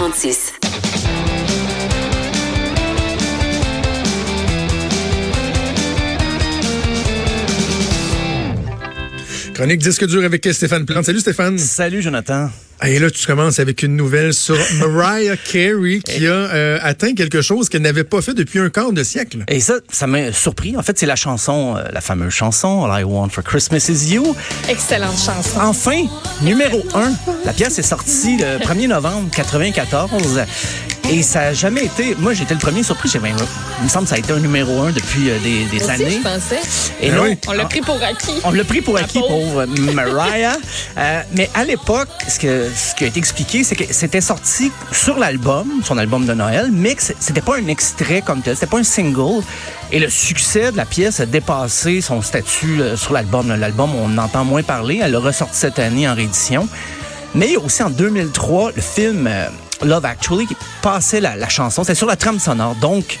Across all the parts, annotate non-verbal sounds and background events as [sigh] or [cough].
46. Chronique disque dur avec Stéphane Plante. Salut Stéphane. Salut Jonathan. Et là, tu commences avec une nouvelle sur [laughs] Mariah Carey qui a euh, atteint quelque chose qu'elle n'avait pas fait depuis un quart de siècle. Et ça, ça m'a surpris. En fait, c'est la chanson, euh, la fameuse chanson All I Want for Christmas Is You. Excellente chanson. Enfin, numéro 1. La pièce est sortie le 1er novembre 94. Et ça n'a jamais été. Moi, j'étais le premier surpris. J'ai ben, il me semble que ça a été un numéro un depuis euh, des, des Aussi, années. je pensais. Et oui. On l'a pris pour acquis. On l'a pris pour La acquis, pauvre. pauvre Mariah. Euh, mais à l'époque, ce, que, ce qui a été expliqué, c'est que c'était sorti sur l'album, son album de Noël, mais que c'était pas un extrait comme tel, c'était pas un single. Et le succès de la pièce a dépassé son statut euh, sur l'album. L'album, on en entend moins parler. Elle l'a ressorti cette année en réédition. Mais aussi en 2003, le film euh, Love Actually qui passait la, la chanson. C'est sur la trame sonore. Donc,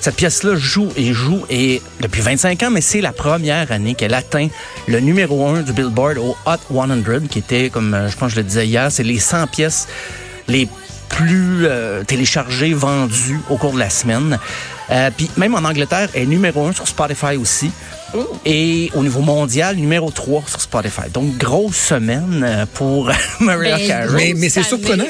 cette pièce-là joue et joue et depuis 25 ans, mais c'est la première année qu'elle atteint le numéro 1 du Billboard au Hot 100, qui était, comme euh, je pense que je le disais hier, c'est les 100 pièces les plus euh, téléchargées, vendues au cours de la semaine. Euh, Puis même en Angleterre, elle est numéro 1 sur Spotify aussi. Et au niveau mondial, numéro 3 sur Spotify. Donc, grosse semaine euh, pour [laughs] Mariah Ben, Carey. Mais, mais c'est surprenant.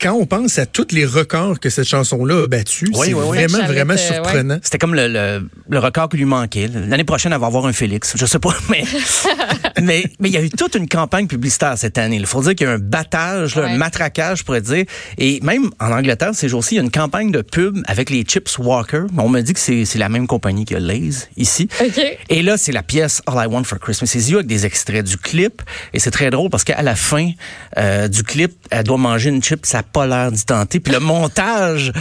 Quand on pense à tous les records que cette chanson-là a battus, Oui, c'est oui, oui. vraiment, vraiment ouais. surprenant. C'était comme le, le, le record qui lui manquait. L'année prochaine, elle va avoir un Félix. Je sais pas, [laughs] mais [laughs] mais mais il y a eu toute une campagne publicitaire cette année. Il faut dire qu'il y a un battage, là, Ouais. un matraquage, je pourrais dire. Et même en Angleterre, ces jours-ci, il y a une campagne de pub avec les chips Walker. On me dit que c'est c'est la même compagnie que Lay's ici. Et là, c'est la pièce All I Want for Christmas Is You avec des extraits du clip. Et c'est très drôle parce qu'à la fin euh, du clip, elle doit manger une chip, ça n'a pas l'air d'y tenter. Puis le montage...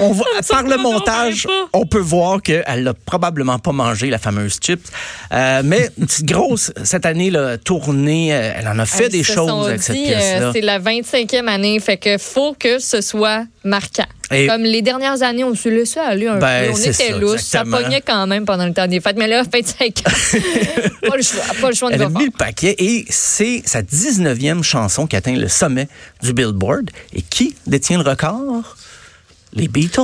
On voit, par le montage, on peut voir qu'elle n'a probablement pas mangé la fameuse chips. Euh, mais [laughs] une petite grosse, cette année, là, tournée, euh, elle en a fait des se choses avec cette pièce-là. euh, c'est la 25e année, fait que faut que ce soit marquant. Et- Comme les dernières années, on se laissait aller un Ben, peu. On c'est était ça, lousse. Ça pognait quand même pendant le temps des fêtes. Mais là, [laughs] 25 ans, [laughs] pas le choix. Pas le choix de Elle a mis le paquet et c'est sa 19e chanson qui atteint le sommet du Billboard. Et qui détient le record? Les Beatles.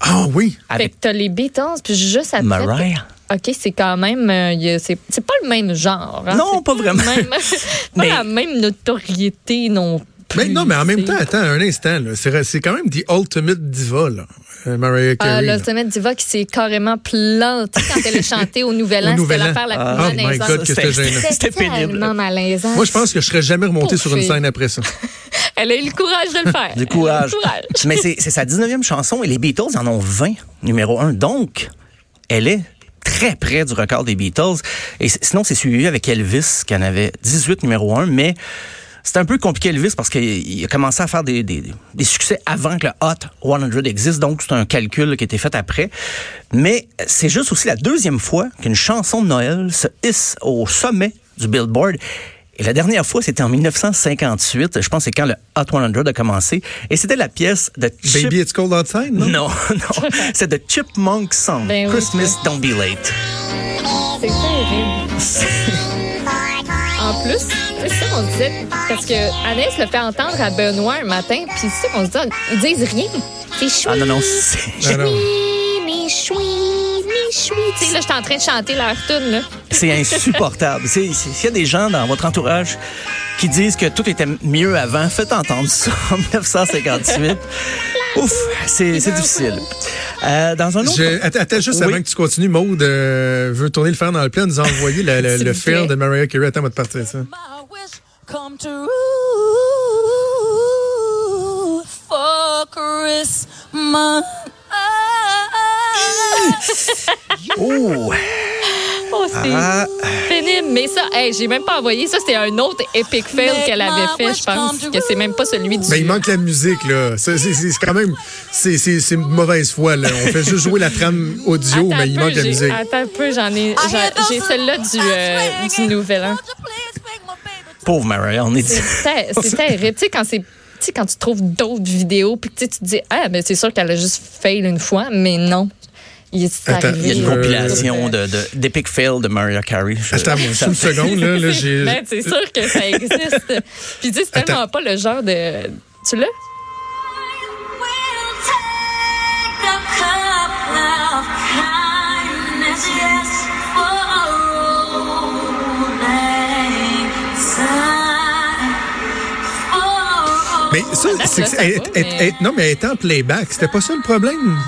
Ah oui. Fait Avec que t'as les Beatles, puis juste après. Mariah. OK, c'est quand même. euh, c'est pas le même genre. hein. Non, pas vraiment. même- [laughs] pas Mais- la même notoriété non plus. Mais non, mais en même temps, attends un instant. C'est c'est quand même the ultimate diva, là, euh, Mariah Ah, Carey. là. L'Ultimate Diva qui s'est carrément plantée quand elle a chanté au Nouvel Au An. Nouvel C'était An. l'affaire la Ah. plus Oh my malaisante. God, que c'était gênant. C'était pénible. malaisant. Moi, je pense que je serais jamais remonté sur une scène après ça. [laughs] Elle a eu le courage de le faire. Du courage. Mais c'est c'est sa 19e chanson et les Beatles en ont 20, numéro 1. Donc, elle est très près du record des Beatles. Et sinon, c'est suivi avec Elvis, qui en avait 18, numéro 1. Mais c'est un peu compliqué, Elvis, parce qu'il il a commencé à faire des, des, des succès avant que le Hot 100 existe. Donc, c'est un calcul qui a été fait après. Mais c'est juste aussi la deuxième fois qu'une chanson de Noël se hisse au sommet du Billboard. Et la dernière fois, c'était en 1958. Je pense que c'est quand le Hot 100 a commencé. Et c'était la pièce de Chip... Baby, it's cold outside, non? Non, [laughs] non. C'est de Chipmunk Song. Ben oui. Christmas Don't Be Late. Ça qu'on disait. Parce que Annès le fait entendre à Benoît un matin, puis c'est ça qu'on se dit. Ils disent rien. C'est chouette. Ah non, non, c'est... Ah. Mais mais. Tu sais, là, j'étais en train de chanter leur tune, là. C'est insupportable. [laughs] S'il y a des gens dans votre entourage qui disent que tout était mieux avant, faites entendre ça en [laughs] 1958. Ouf, c'est difficile. Euh, dans un autre... Je- attends, attends, juste Oui. avant que tu continues, Maude euh, veut tourner le fer dans le plat, nous a envoyé le, le, [laughs] le plaît. de Mariah Carey. Attends, on va te partir ça. Wish come true for Christmas. [laughs] Oh! Oh, c'est Ah. pénible. Mais ça, hey, j'ai même pas envoyé. Ça, c'était un autre epic fail qu'elle avait fait, je pense. Que c'est même pas celui du. Ben, il manque la musique, là. Ça, C'est quand même. C'est c'est- c'est mauvaise foi, là. On fait juste jouer la trame audio, Attends mais il peu, manque la musique. Attends un peu, j'en ai. J'ai celle-là du, euh, du Nouvel An. Pauvre Mariah, on est dit. C'est [laughs] ter- c'est terrible. Tu sais, quand c'est. Tu sais, quand tu trouves d'autres vidéos, puis tu te dis, ah, ben c'est sûr qu'elle a juste fail une fois, mais non. Il est Attends, arrivé. Il y a une Euh, compilation de, de, d'Epic Fail de Mariah Carey. Je- Attends, moi, ça- une seconde, là. là [laughs] j'ai- Ben, c'est sûr que ça existe. Puis tu sais, c'est tellement pas le genre de, Tu l'as? Ça, ça non, mais elle était en playback. C'était pas ça le problème?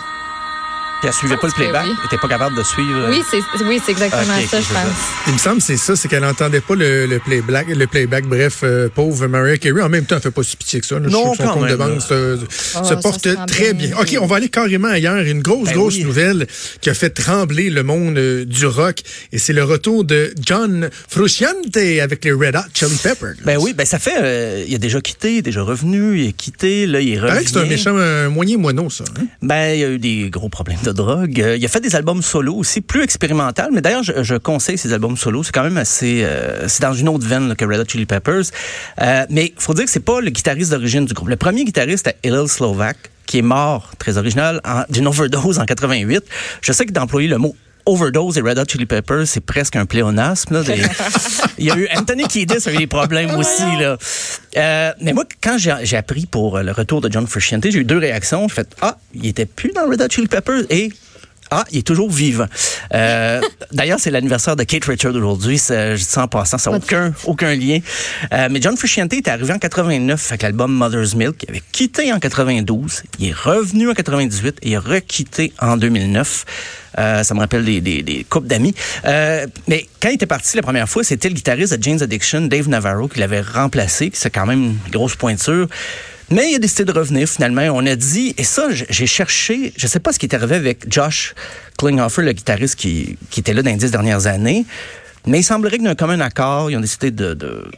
Puis elle suivait pas le playback. oui. Elle était pas capable de suivre. Oui, c'est oui, c'est exactement Ok, ok, ça, je je pense. Il me semble que c'est ça, c'est qu'elle n'entendait pas le, le playback. Le playback. Bref, euh, pauvre Mariah Carey. En même temps, elle fait pas si pitié que ça. là. Je Non, son quand compte de même, banque là. se, Ah, se ça porte se très bien. bien. OK, on va aller carrément ailleurs. Une grosse, Ben grosse oui. nouvelle qui a fait trembler le monde euh, du rock. Et c'est le retour de John Frusciante avec les Red Hot Chili Peppers. Ben oui, ben ça fait. euh, il a déjà quitté, il est déjà revenu, il est quitté, là, il est revenu. c'est un méchant un moyen moineau, ça. hein? Ben, il y a eu des gros problèmes de drogue. Euh, il a fait des albums solo aussi, plus expérimental. Mais d'ailleurs, je, je conseille ces albums solo. C'est quand même assez... euh, c'est dans une autre veine là, que Red Hot Chili Peppers. Euh, mais il faut dire que c'est pas le guitariste d'origine du groupe. Le premier guitariste était Hillel Slovak, qui est mort, très original, d'une overdose en 88. Je sais que d'employer le mot overdose et Red Hot Chili Peppers, c'est presque un pléonasme. Là, des- [laughs] Il y a eu Anthony Kiedis a eu des problèmes aussi. Là. Euh, mais moi, quand j'ai appris pour euh, le retour de John Frusciante, j'ai eu deux réactions. J'ai fait Ah, il était plus dans Red Hot Chili Peppers et ah, il est toujours vivant. Euh, D'ailleurs, c'est l'anniversaire de Kate Richards aujourd'hui. C'est- Je dis ça en passant, ça n'a aucun, aucun lien. Euh, mais John Frusciante est arrivé en 89 avec l'album Mother's Milk. Il avait quitté en 92. Il est revenu en 98 et il a requitté en 2009. Euh, ça me rappelle des, des, des couples d'amis. Euh, mais quand il était parti la première fois, c'était le guitariste de Jane's Addiction, Dave Navarro, qui l'avait remplacé. C'est quand même une grosse pointure. Mais il a décidé de revenir finalement. On a dit, et ça, j'ai cherché, je sais pas ce qui est arrivé avec Josh Klinghoffer, le guitariste qui, était là dans les dix dernières années, mais il semblerait que d'un commun accord, ils ont décidé de, de,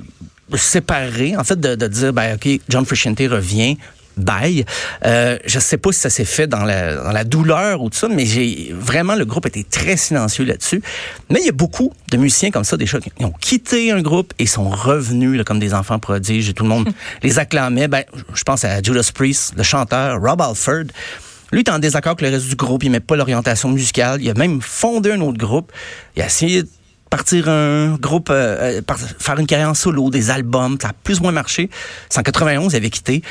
séparer, en fait, de, de dire, ben, OK, John Frusciante revient. Bye. Euh, je sais pas si ça s'est fait dans la, dans la douleur ou tout ça, mais j'ai vraiment le groupe était très silencieux là-dessus. Mais il y a beaucoup de musiciens comme ça, des gens qui ont quitté un groupe et sont revenus là, comme des enfants prodiges et tout le monde [laughs] les acclamait. Ben, je pense à Judas Priest, le chanteur Rob Alford. Lui, il est en désaccord avec le reste du groupe. Il met pas l'orientation musicale. Il a même fondé un autre groupe. Il a essayé de partir un groupe, euh, euh, faire une carrière en solo, des albums. Ça a plus ou moins marché. C'est en 91, il avait quitté.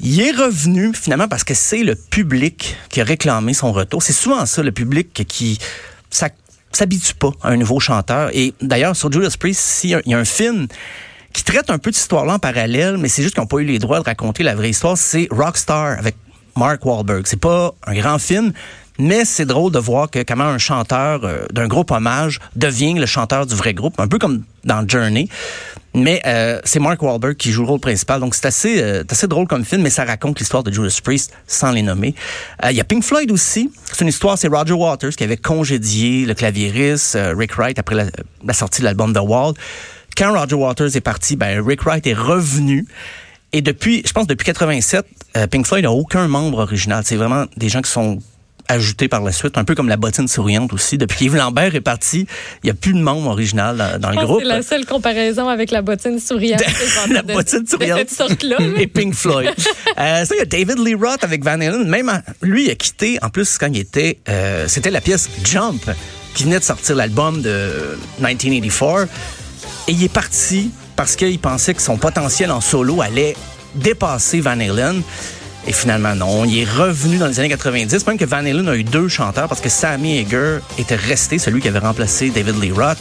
Il est revenu finalement parce que c'est le public qui a réclamé son retour. C'est souvent ça, le public qui s'habitue pas à un nouveau chanteur. Et d'ailleurs, sur Judas Priest, il y a un film qui traite un peu de histoire-là en parallèle, mais c'est juste qu'ils n'ont pas eu les droits de raconter la vraie histoire, c'est Rockstar avec Mark Wahlberg. C'est pas un grand film, mais c'est drôle de voir que comment un chanteur euh, d'un groupe hommage devient le chanteur du vrai groupe, un peu comme dans Journey. Mais euh, c'est Mark Wahlberg qui joue le rôle principal, donc c'est assez, euh, assez drôle comme film, mais ça raconte l'histoire de Judas Priest sans les nommer. Euh, Il y a Pink Floyd aussi. C'est une histoire, c'est Roger Waters qui avait congédié le claviériste euh, Rick Wright après la, la sortie de l'album The Wall. Quand Roger Waters est parti, ben Rick Wright est revenu. Et depuis, je pense depuis 87, euh, Pink Floyd n'a aucun membre original. C'est vraiment des gens qui sont ajoutés par la suite, un peu comme la bottine souriante aussi. Depuis qu'Yves Lambert est parti, il n'y a plus de membre original dans, le groupe. C'est la seule comparaison avec la bottine souriante. [laughs] la de- bottine souriante. De cette sorte-là. là. [laughs] et Pink Floyd. [laughs] euh, ça, il y a David Lee Roth avec Van Halen. Même lui, il a quitté, en plus, quand il était... euh, C'était la pièce Jump, qui venait de sortir l'album de 1984. Et il est parti parce qu'il pensait que son potentiel en solo allait dépasser Van Halen. Et finalement, non. Il est revenu dans les années 90. Même que Van Halen a eu deux chanteurs parce que Sammy Hagar était resté celui qui avait remplacé David Lee Roth.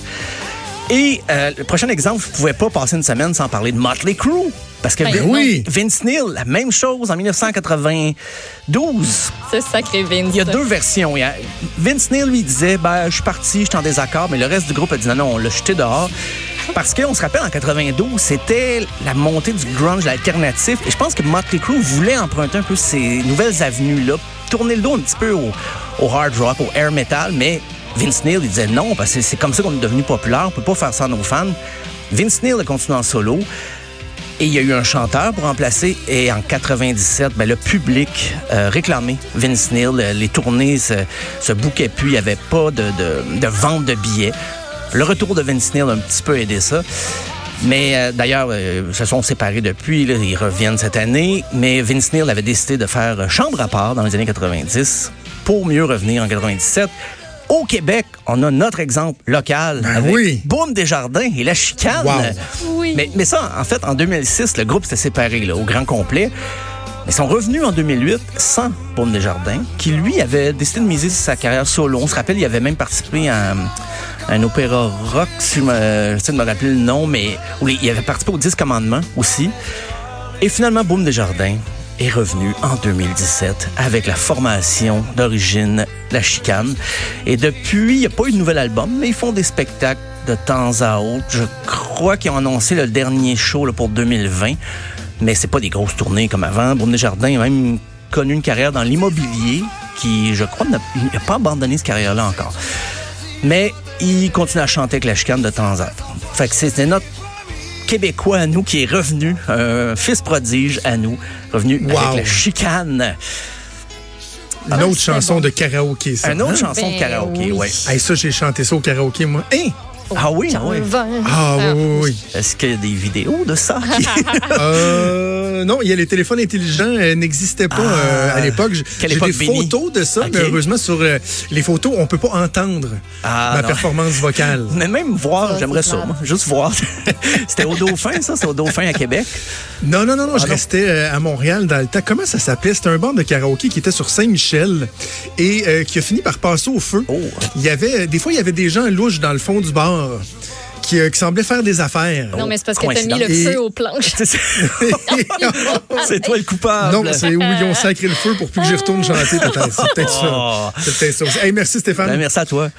Et euh, le prochain exemple, je ne pouvais pas passer une semaine sans parler de Motley Crue. Parce que Ben Vin- oui. Vince Neil, la même chose en 1992. C'est sacré Vince. Il y a deux versions. Vince Neil lui disait ben, Je suis parti, je suis en désaccord, mais le reste du groupe a dit non, non, on l'a jeté dehors. Parce qu'on se rappelle, en 92, c'était la montée du grunge, l'alternatif. Et je pense que Motley Crue voulait emprunter un peu ces nouvelles avenues-là, tourner le dos un petit peu au, hard rock, au air metal, mais Vince Neil, il disait non, parce que c'est comme ça qu'on est devenu populaire, on peut pas faire ça à nos fans. Vince Neil a continué en solo. Et il y a eu un chanteur pour remplacer. Et en 97, ben, le public euh, réclamait Vince Neil. Les tournées se, se bouquaient plus. Il n'y avait pas de vente de billets. Le retour de Vince Neil a un petit peu aidé ça. Mais euh, d'ailleurs, euh, ils se sont séparés depuis. là, ils reviennent cette année. Mais Vince Neil avait décidé de faire chambre à part dans les années 90 pour mieux revenir en 97. Au Québec, on a notre exemple local Ben avec oui. Boom Desjardins et la chicane. Wow. Oui. Mais, mais ça, en fait, en 2006, le groupe s'était séparé là, au grand complet. Mais ils sont revenus en 2008 sans Boom Desjardins, qui lui avait décidé de miser sur sa carrière solo. On se rappelle, il avait même participé à, un- opéra rock, si je me, j'essaie de me rappeler le nom, mais il avait participé aux 10 commandements aussi. Et finalement, Boom Desjardins est revenu en 2017 avec la formation d'origine La Chicane. Et depuis, il n'y a pas eu de nouvel album, mais ils font des spectacles de temps à autre. Je crois qu'ils ont annoncé le dernier show pour 2020, mais c'est pas des grosses tournées comme avant. Boom Desjardins a même connu une carrière dans l'immobilier qui, je crois, n'a pas abandonné cette carrière-là encore. Mais il continue à chanter avec la chicane de temps à temps. Fait que c'était notre Québécois à nous qui est revenu, un fils prodige à nous, revenu Wow. avec la chicane. Une Ah, autre chanson bon. de karaoké, ça. Une autre hein? chanson de Ben karaoké, oui. ouais. Hey, ça, j'ai chanté ça au karaoké, moi. Hein? Ah oui, ah oui. Ah, oui, oui, oui. Est-ce qu'il y a des vidéos de ça? qui- [laughs] Euh, non, il y a les téléphones intelligents euh, n'existaient pas Ah. euh, à l'époque. J'ai des photos de ça, mais heureusement sur euh, les photos, on peut pas entendre Ah, ma non. performance vocale. [laughs] Mais même voir, j'aimerais ça. moi. Juste voir. [laughs] C'était au Dauphin, ça? C'était au Dauphin à Québec. Non, non, non, non, je non. restais euh, à Montréal dans le temps. Comment ça s'appelait? C'était un bar de karaoké qui était sur Saint-Michel et euh, qui a fini par passer au feu. Oh. Il y avait, des fois, il y avait des gens louches dans le fond du bar qui, euh, qui semblaient faire des affaires. Non, mais c'est parce que t'as mis le. Et- feu aux planches. [laughs] [laughs] C'est toi le coupable. non, c'est où ils ont sacré le feu pour plus que j'y retourne chanter. C'est peut-être Oh. ça. C'est peut-être ça. Hey, merci Stéphane. Ben, merci à toi.